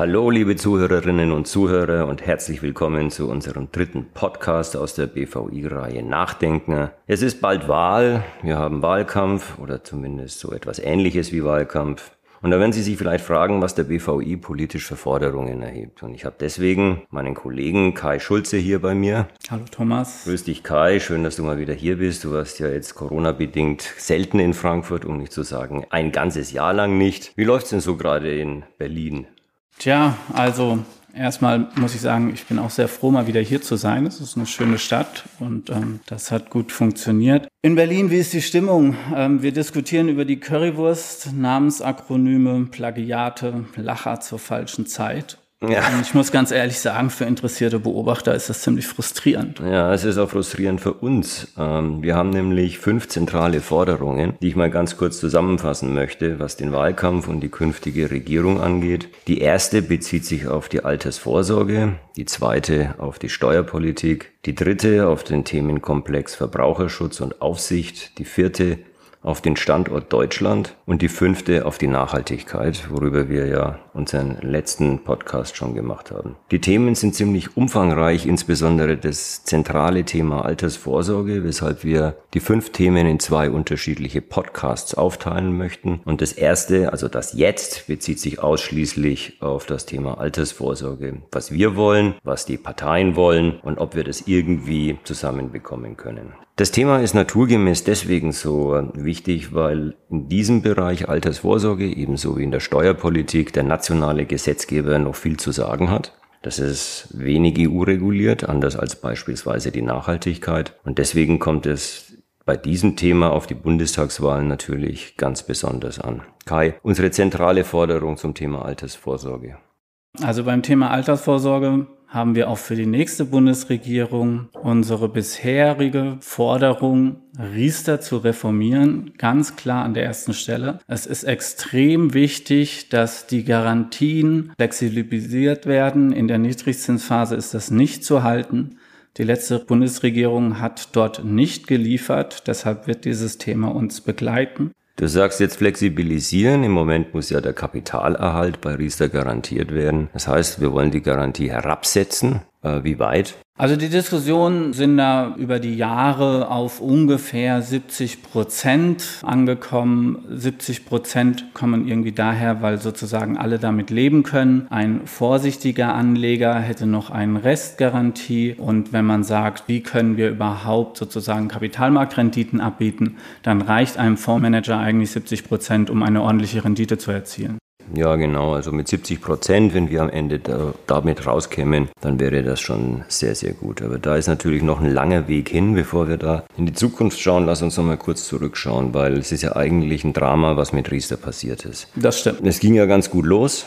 Hallo, liebe Zuhörerinnen und Zuhörer und herzlich willkommen zu unserem dritten Podcast aus der BVI-Reihe Nachdenken. Es ist bald Wahl, wir haben Wahlkampf oder zumindest so etwas ähnliches wie Wahlkampf. Und da werden Sie sich vielleicht fragen, was der BVI politisch für Forderungen erhebt. Und ich habe deswegen meinen Kollegen Kai Schulze hier bei mir. Hallo Thomas. Grüß dich Kai, schön, dass du mal wieder hier bist. Du warst ja jetzt Corona-bedingt selten in Frankfurt, um nicht zu sagen ein ganzes Jahr lang nicht. Wie läuft's denn so gerade in Berlin? Tja, also Erstmal muss ich sagen, ich bin auch sehr froh, mal wieder hier zu sein. Es ist eine schöne Stadt und ähm, das hat gut funktioniert. In Berlin, wie ist die Stimmung? Ähm, wir diskutieren über die Currywurst, Namensakronyme, Plagiate, Lacher zur falschen Zeit ja. Ich muss ganz ehrlich sagen, für interessierte Beobachter ist das ziemlich frustrierend. Ja, es ist auch frustrierend für uns. Ähm, wir haben nämlich fünf zentrale Forderungen, die ich mal ganz kurz zusammenfassen möchte, was den Wahlkampf und die künftige Regierung angeht. Die erste bezieht sich auf die Altersvorsorge, die zweite auf die Steuerpolitik, die dritte auf den Themenkomplex Verbraucherschutz und Aufsicht, die vierte auf den Standort Deutschland und die fünfte auf die Nachhaltigkeit, worüber wir ja unseren letzten Podcast schon gemacht haben. Die Themen sind ziemlich umfangreich, insbesondere das zentrale Thema Altersvorsorge, weshalb wir die fünf Themen in zwei unterschiedliche Podcasts aufteilen möchten. Und das erste, also das jetzt, bezieht sich ausschließlich auf das Thema Altersvorsorge, was wir wollen, was die Parteien wollen und ob wir das irgendwie zusammenbekommen können. Das Thema ist naturgemäß deswegen so wichtig, weil in diesem Bereich Altersvorsorge ebenso wie in der Steuerpolitik der nationale Gesetzgeber noch viel zu sagen hat. Das ist wenig EU reguliert, anders als beispielsweise die Nachhaltigkeit. Und deswegen kommt es bei diesem Thema auf die Bundestagswahlen natürlich ganz besonders an. Kai, unsere zentrale Forderung zum Thema Altersvorsorge. Also beim Thema Altersvorsorge haben wir auch für die nächste Bundesregierung unsere bisherige Forderung, Riester zu reformieren, ganz klar an der ersten Stelle. Es ist extrem wichtig, dass die Garantien flexibilisiert werden. In der Niedrigzinsphase ist das nicht zu halten. Die letzte Bundesregierung hat dort nicht geliefert. Deshalb wird dieses Thema uns begleiten. Du sagst jetzt flexibilisieren. Im Moment muss ja der Kapitalerhalt bei Riester garantiert werden. Das heißt, wir wollen die Garantie herabsetzen. Äh, wie weit? Also die Diskussionen sind da über die Jahre auf ungefähr 70 Prozent angekommen. 70 Prozent kommen irgendwie daher, weil sozusagen alle damit leben können. Ein vorsichtiger Anleger hätte noch eine Restgarantie. Und wenn man sagt, wie können wir überhaupt sozusagen Kapitalmarktrenditen abbieten, dann reicht einem Fondsmanager eigentlich 70 Prozent, um eine ordentliche Rendite zu erzielen. Ja, genau. Also mit 70 Prozent, wenn wir am Ende da, damit rauskämen, dann wäre das schon sehr, sehr gut. Aber da ist natürlich noch ein langer Weg hin, bevor wir da in die Zukunft schauen. Lass uns noch mal kurz zurückschauen, weil es ist ja eigentlich ein Drama, was mit Riester passiert ist. Das stimmt. Es ging ja ganz gut los.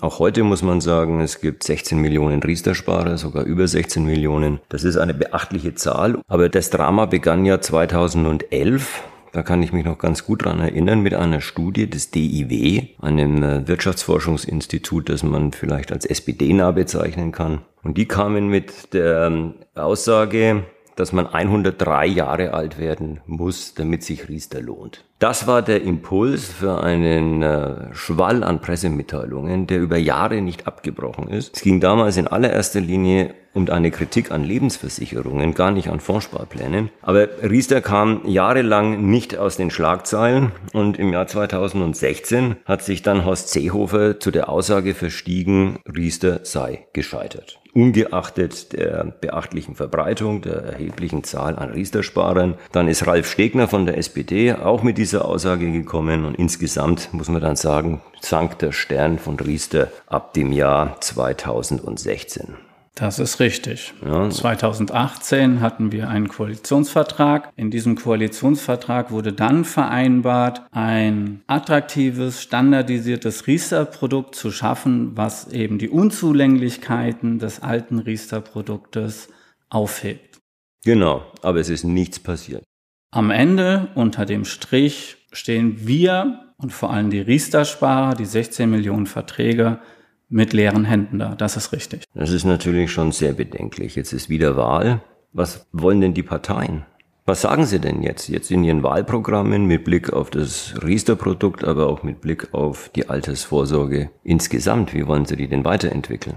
Auch heute muss man sagen, es gibt 16 Millionen Riester-Sparer, sogar über 16 Millionen. Das ist eine beachtliche Zahl. Aber das Drama begann ja 2011 da kann ich mich noch ganz gut dran erinnern mit einer Studie des DIW, einem äh, Wirtschaftsforschungsinstitut, das man vielleicht als SPD-nah bezeichnen kann. Und die kamen mit der ähm, Aussage, dass man 103 Jahre alt werden muss, damit sich Riester lohnt. Das war der Impuls für einen äh, Schwall an Pressemitteilungen, der über Jahre nicht abgebrochen ist. Es ging damals in allererster Linie um eine Kritik an Lebensversicherungen, gar nicht an Fondssparplänen. Aber Riester kam jahrelang nicht aus den Schlagzeilen und im Jahr 2016 hat sich dann Horst Seehofer zu der Aussage verstiegen, Riester sei gescheitert ungeachtet der beachtlichen Verbreitung, der erheblichen Zahl an Riester-Sparern. Dann ist Ralf Stegner von der SPD auch mit dieser Aussage gekommen und insgesamt muss man dann sagen, sank der Stern von Riester ab dem Jahr 2016. Das ist richtig. Ja. 2018 hatten wir einen Koalitionsvertrag. In diesem Koalitionsvertrag wurde dann vereinbart, ein attraktives, standardisiertes Riester-Produkt zu schaffen, was eben die Unzulänglichkeiten des alten Riester-Produktes aufhebt. Genau, aber es ist nichts passiert. Am Ende, unter dem Strich, stehen wir und vor allem die Riester-Sparer, die 16 Millionen Verträge, mit leeren Händen da. Das ist richtig. Das ist natürlich schon sehr bedenklich. Jetzt ist wieder Wahl. Was wollen denn die Parteien? Was sagen Sie denn jetzt, jetzt in Ihren Wahlprogrammen mit Blick auf das Riester-Produkt, aber auch mit Blick auf die Altersvorsorge insgesamt? Wie wollen Sie die denn weiterentwickeln?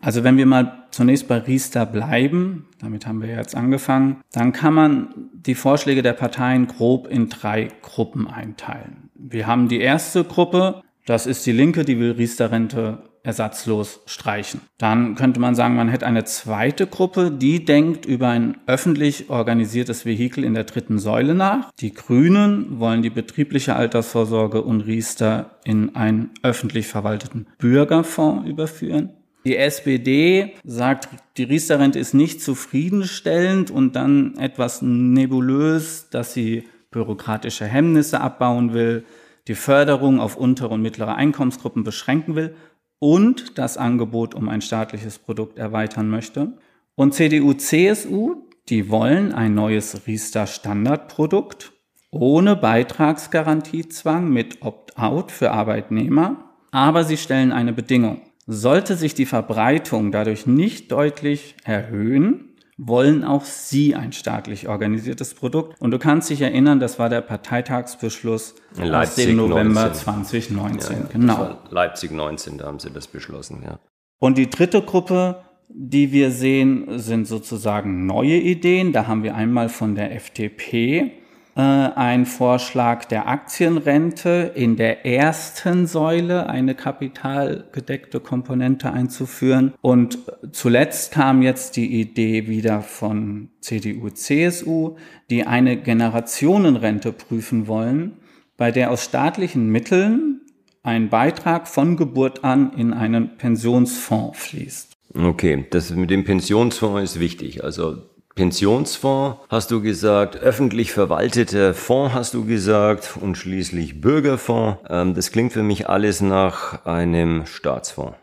Also wenn wir mal zunächst bei Riester bleiben, damit haben wir jetzt angefangen, dann kann man die Vorschläge der Parteien grob in drei Gruppen einteilen. Wir haben die erste Gruppe, das ist die Linke, die will Riester-Rente ersatzlos streichen. Dann könnte man sagen, man hätte eine zweite Gruppe, die denkt über ein öffentlich organisiertes Vehikel in der dritten Säule nach. Die Grünen wollen die betriebliche Altersvorsorge und Riester in einen öffentlich verwalteten Bürgerfonds überführen. Die SPD sagt, die Riester-Rente ist nicht zufriedenstellend und dann etwas nebulös, dass sie bürokratische Hemmnisse abbauen will, die Förderung auf untere und mittlere Einkommensgruppen beschränken will und das Angebot um ein staatliches Produkt erweitern möchte. Und CDU, CSU, die wollen ein neues Riester-Standardprodukt ohne Beitragsgarantiezwang mit Opt-out für Arbeitnehmer, aber sie stellen eine Bedingung. Sollte sich die Verbreitung dadurch nicht deutlich erhöhen, wollen auch sie ein staatlich organisiertes Produkt. Und du kannst dich erinnern, das war der Parteitagsbeschluss Leipzig aus dem November 19. 2019. Ja, ja, genau. Leipzig 19, da haben sie das beschlossen, ja. Und die dritte Gruppe, die wir sehen, sind sozusagen neue Ideen. Da haben wir einmal von der FDP äh, ein Vorschlag der Aktienrente in der ersten Säule eine kapitalgedeckte Komponente einzuführen. Und zuletzt kam jetzt die Idee wieder von CDU, CSU, die eine Generationenrente prüfen wollen, bei der aus staatlichen Mitteln ein Beitrag von Geburt an in einen Pensionsfonds fließt. Okay, das mit dem Pensionsfonds ist wichtig. Also Pensionsfonds hast du gesagt, öffentlich verwalteter Fonds hast du gesagt und schließlich Bürgerfonds. Ähm, das klingt für mich alles nach einem Staatsfonds.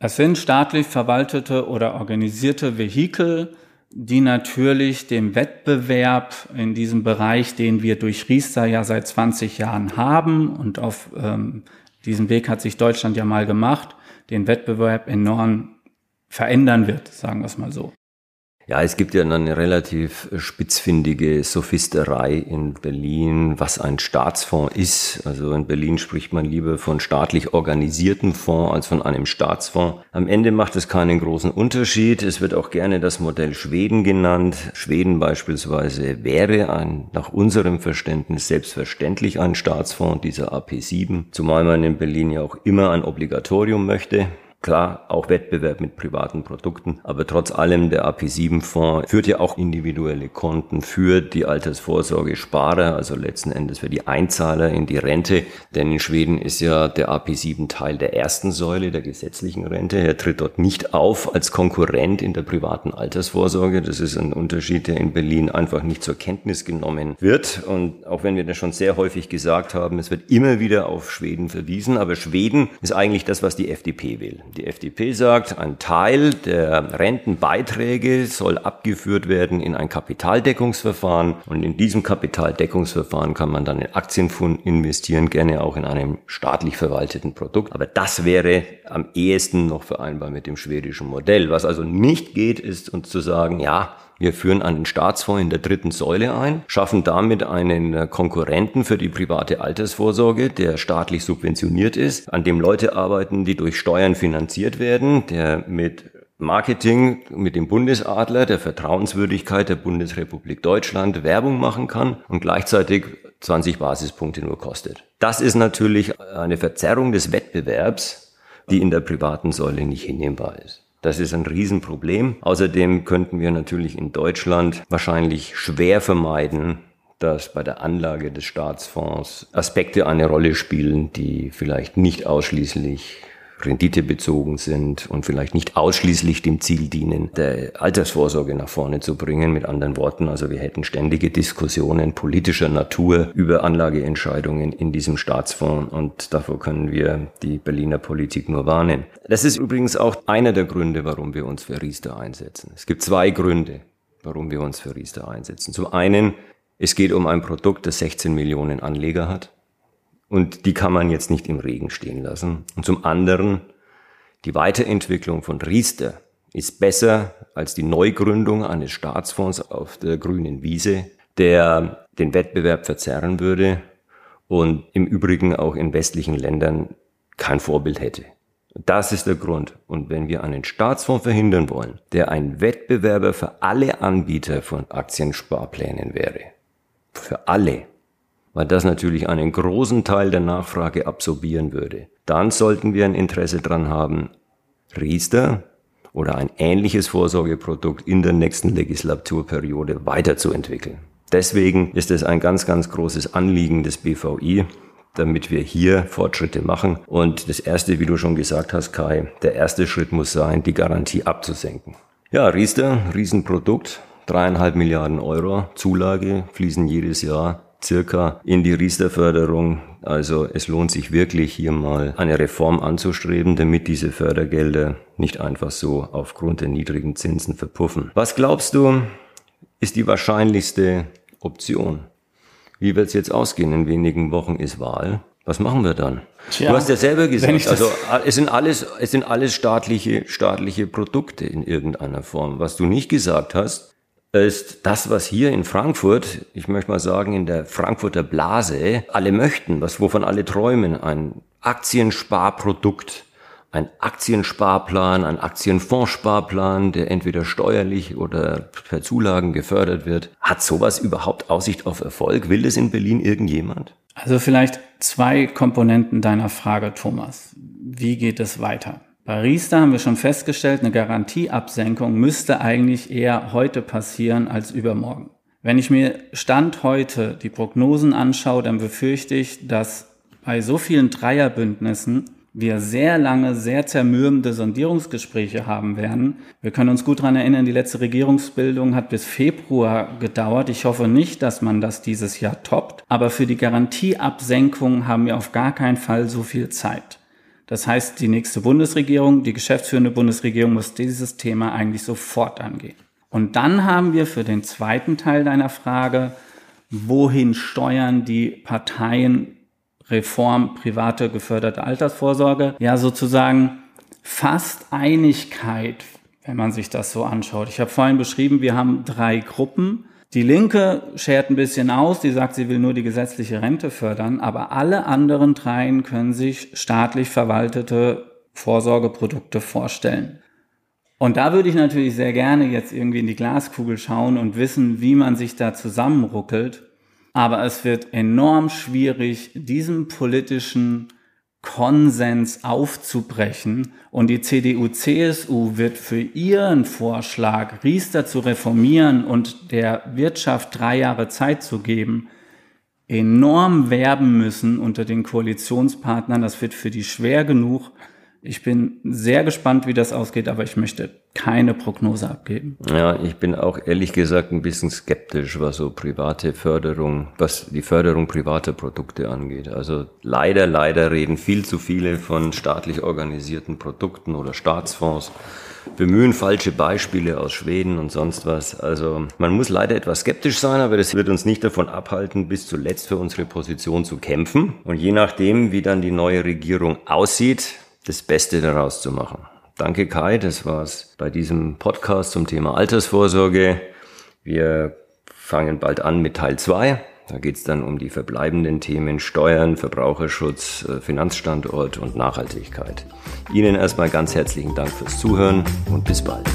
Es sind staatlich verwaltete oder organisierte Vehikel, die natürlich dem Wettbewerb in diesem Bereich, den wir durch Riester ja seit 20 Jahren haben und auf ähm, diesem Weg hat sich Deutschland ja mal gemacht, den Wettbewerb enorm verändern wird, sagen wir es mal so. Ja, es gibt ja eine relativ spitzfindige Sophisterei in Berlin, was ein Staatsfonds ist. Also in Berlin spricht man lieber von staatlich organisierten Fonds als von einem Staatsfonds. Am Ende macht es keinen großen Unterschied. Es wird auch gerne das Modell Schweden genannt. Schweden beispielsweise wäre ein, nach unserem Verständnis selbstverständlich ein Staatsfonds, dieser AP7. Zumal man in Berlin ja auch immer ein Obligatorium möchte. Klar, auch Wettbewerb mit privaten Produkten, aber trotz allem der AP7-Fonds führt ja auch individuelle Konten für die Altersvorsorge-Sparer, also letzten Endes für die Einzahler in die Rente. Denn in Schweden ist ja der AP7 Teil der ersten Säule der gesetzlichen Rente. Er tritt dort nicht auf als Konkurrent in der privaten Altersvorsorge. Das ist ein Unterschied, der in Berlin einfach nicht zur Kenntnis genommen wird. Und auch wenn wir das schon sehr häufig gesagt haben, es wird immer wieder auf Schweden verwiesen, aber Schweden ist eigentlich das, was die FDP will. Die FDP sagt, ein Teil der Rentenbeiträge soll abgeführt werden in ein Kapitaldeckungsverfahren und in diesem Kapitaldeckungsverfahren kann man dann in Aktienfonds investieren, gerne auch in einem staatlich verwalteten Produkt. Aber das wäre am ehesten noch vereinbar mit dem schwedischen Modell. Was also nicht geht, ist uns zu sagen, ja, wir führen einen Staatsfonds in der dritten Säule ein, schaffen damit einen Konkurrenten für die private Altersvorsorge, der staatlich subventioniert ist, an dem Leute arbeiten, die durch Steuern finanziert werden, der mit Marketing mit dem Bundesadler, der Vertrauenswürdigkeit der Bundesrepublik Deutschland Werbung machen kann und gleichzeitig 20 Basispunkte nur kostet. Das ist natürlich eine Verzerrung des Wettbewerbs, die in der privaten Säule nicht hinnehmbar ist. Das ist ein Riesenproblem. Außerdem könnten wir natürlich in Deutschland wahrscheinlich schwer vermeiden, dass bei der Anlage des Staatsfonds Aspekte eine Rolle spielen, die vielleicht nicht ausschließlich renditebezogen sind und vielleicht nicht ausschließlich dem Ziel dienen, der Altersvorsorge nach vorne zu bringen. Mit anderen Worten, also wir hätten ständige Diskussionen politischer Natur über Anlageentscheidungen in diesem Staatsfonds und davor können wir die Berliner Politik nur warnen. Das ist übrigens auch einer der Gründe, warum wir uns für Riester einsetzen. Es gibt zwei Gründe, warum wir uns für Riester einsetzen. Zum einen, es geht um ein Produkt, das 16 Millionen Anleger hat. Und die kann man jetzt nicht im Regen stehen lassen. Und zum anderen, die Weiterentwicklung von Riester ist besser als die Neugründung eines Staatsfonds auf der grünen Wiese. der den Wettbewerb verzerren würde und im Übrigen auch in westlichen Ländern kein Vorbild hätte. Das ist der Grund. Und wenn wir einen Staatsfonds verhindern wollen, der ein Wettbewerber für alle Anbieter von Aktiensparplänen wäre, für alle, weil das natürlich einen großen Teil der Nachfrage absorbieren würde, dann sollten wir ein Interesse dran haben, Riester oder ein ähnliches Vorsorgeprodukt in der nächsten Legislaturperiode weiterzuentwickeln. Deswegen ist es ein ganz, ganz großes Anliegen des BVI, damit wir hier Fortschritte machen. Und das erste, wie du schon gesagt hast, Kai, der erste Schritt muss sein, die Garantie abzusenken. Ja, Riester, Riesenprodukt, dreieinhalb Milliarden Euro Zulage fließen jedes Jahr circa in die Riester-Förderung. Also es lohnt sich wirklich hier mal eine Reform anzustreben, damit diese Fördergelder nicht einfach so aufgrund der niedrigen Zinsen verpuffen. Was glaubst du, ist die wahrscheinlichste Option? Wie wird es jetzt ausgehen? In wenigen Wochen ist Wahl. Was machen wir dann? Tja, du hast ja selber gesagt, also es sind alles, es sind alles staatliche, staatliche Produkte in irgendeiner Form. Was du nicht gesagt hast, ist das, was hier in Frankfurt, ich möchte mal sagen, in der Frankfurter Blase, alle möchten, was, wovon alle träumen, ein Aktiensparprodukt ein Aktiensparplan, ein Aktienfondssparplan, der entweder steuerlich oder per Zulagen gefördert wird. Hat sowas überhaupt Aussicht auf Erfolg? Will das in Berlin irgendjemand? Also vielleicht zwei Komponenten deiner Frage, Thomas. Wie geht es weiter? Bei Riester haben wir schon festgestellt, eine Garantieabsenkung müsste eigentlich eher heute passieren als übermorgen. Wenn ich mir Stand heute die Prognosen anschaue, dann befürchte ich, dass bei so vielen Dreierbündnissen wir sehr lange, sehr zermürbende Sondierungsgespräche haben werden. Wir können uns gut daran erinnern, die letzte Regierungsbildung hat bis Februar gedauert. Ich hoffe nicht, dass man das dieses Jahr toppt. Aber für die Garantieabsenkung haben wir auf gar keinen Fall so viel Zeit. Das heißt, die nächste Bundesregierung, die geschäftsführende Bundesregierung muss dieses Thema eigentlich sofort angehen. Und dann haben wir für den zweiten Teil deiner Frage, wohin steuern die Parteien Reform private geförderte Altersvorsorge ja sozusagen fast Einigkeit, wenn man sich das so anschaut. Ich habe vorhin beschrieben, wir haben drei Gruppen. Die Linke schert ein bisschen aus, die sagt, sie will nur die gesetzliche Rente fördern, aber alle anderen dreien können sich staatlich verwaltete Vorsorgeprodukte vorstellen. Und da würde ich natürlich sehr gerne jetzt irgendwie in die Glaskugel schauen und wissen, wie man sich da zusammenruckelt. Aber es wird enorm schwierig, diesen politischen Konsens aufzubrechen. Und die CDU-CSU wird für ihren Vorschlag, Riester zu reformieren und der Wirtschaft drei Jahre Zeit zu geben, enorm werben müssen unter den Koalitionspartnern. Das wird für die schwer genug. Ich bin sehr gespannt, wie das ausgeht, aber ich möchte keine Prognose abgeben. Ja, ich bin auch ehrlich gesagt ein bisschen skeptisch, was so private Förderung, was die Förderung privater Produkte angeht. Also leider, leider reden viel zu viele von staatlich organisierten Produkten oder Staatsfonds bemühen falsche Beispiele aus Schweden und sonst was. Also man muss leider etwas skeptisch sein, aber das wird uns nicht davon abhalten, bis zuletzt für unsere Position zu kämpfen. Und je nachdem, wie dann die neue Regierung aussieht, das Beste daraus zu machen. Danke Kai, das war's bei diesem Podcast zum Thema Altersvorsorge. Wir fangen bald an mit Teil 2. Da geht's dann um die verbleibenden Themen Steuern, Verbraucherschutz, äh, Finanzstandort und Nachhaltigkeit. Ihnen erstmal ganz herzlichen Dank fürs Zuhören und bis bald.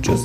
Tschüss.